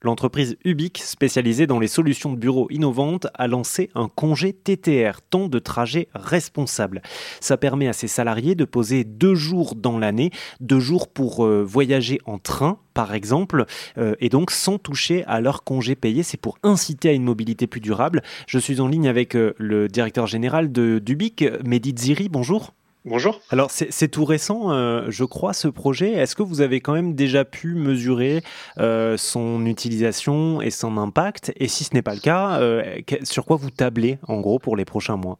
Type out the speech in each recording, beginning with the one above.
L'entreprise Ubique, spécialisée dans les solutions de bureaux innovantes, a lancé un congé TTR, temps de trajet responsable. Ça permet à ses salariés de poser deux jours dans l'année, deux jours pour euh, voyager en train, par exemple, euh, et donc sans toucher à leur congé payé. C'est pour inciter à une mobilité plus durable. Je suis en ligne avec euh, le directeur général de d'Ubique, Mehdi Ziri. Bonjour. Bonjour. Alors c'est tout récent, euh, je crois, ce projet. Est-ce que vous avez quand même déjà pu mesurer euh, son utilisation et son impact? Et si ce n'est pas le cas, euh, sur quoi vous tablez en gros pour les prochains mois?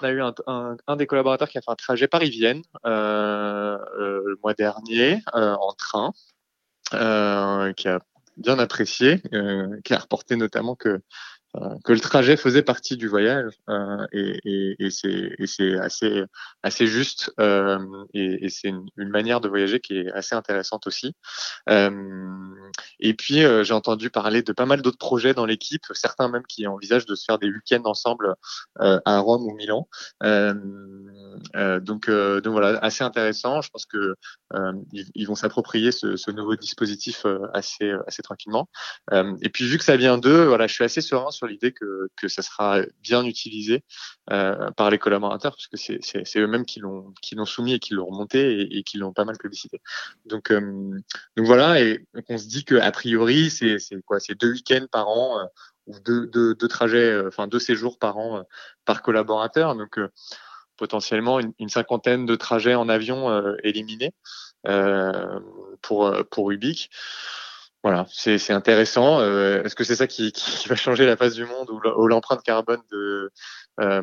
On a eu un, des collaborateurs qui a fait un trajet Paris-Vienne le mois dernier en train, qui a bien apprécié, qui a reporté notamment que que le trajet faisait partie du voyage euh, et, et, et c'est assez assez juste euh, et, et c'est une, une, manière de voyager qui est assez intéressante aussi. Euh, et puis euh, j'ai entendu parler de pas mal d'autres projets dans l'équipe, certains même qui envisagent de se faire des week-ends ensemble à Rome ou Milan. donc donc voilà assez intéressant. Je pense que ils, ils, vont s'approprier ce, ce, nouveau dispositif assez assez tranquillement. et puis vu que ça vient d'eux, voilà, je suis assez serein sur l'idée que, que ça sera bien utilisé euh, par les collaborateurs, parce que c'est eux-mêmes qui l'ont qui l'ont soumis et qui l'ont remonté et, qui l'ont pas mal publicité. Donc euh, donc voilà, et on se dit que a priori c'est quoi, c'est deux week-ends par an euh, ou deux, deux, trajets, enfin deux séjours par an par collaborateur. Donc potentiellement une, une, cinquantaine de trajets en avion éliminés pour pour Ubique. Voilà, c'est intéressant. Euh, est-ce que c'est ça qui, va changer la face du monde ou l'empreinte carbone de, euh,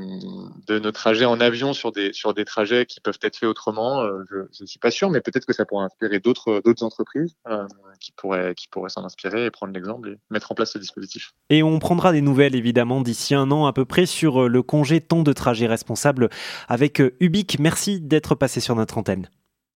nos trajets en avion sur des, sur des trajets qui peuvent être faits autrement? Euh, Je ne suis pas sûr, mais peut-être que ça pourrait inspirer d'autres entreprises qui pourraient, qui pourraient s'en inspirer et prendre l'exemple et mettre en place ce dispositif. Et on prendra des nouvelles évidemment d'ici un an à peu près sur le congé temps de trajet responsable avec Ubique. Merci d'être passé sur notre antenne.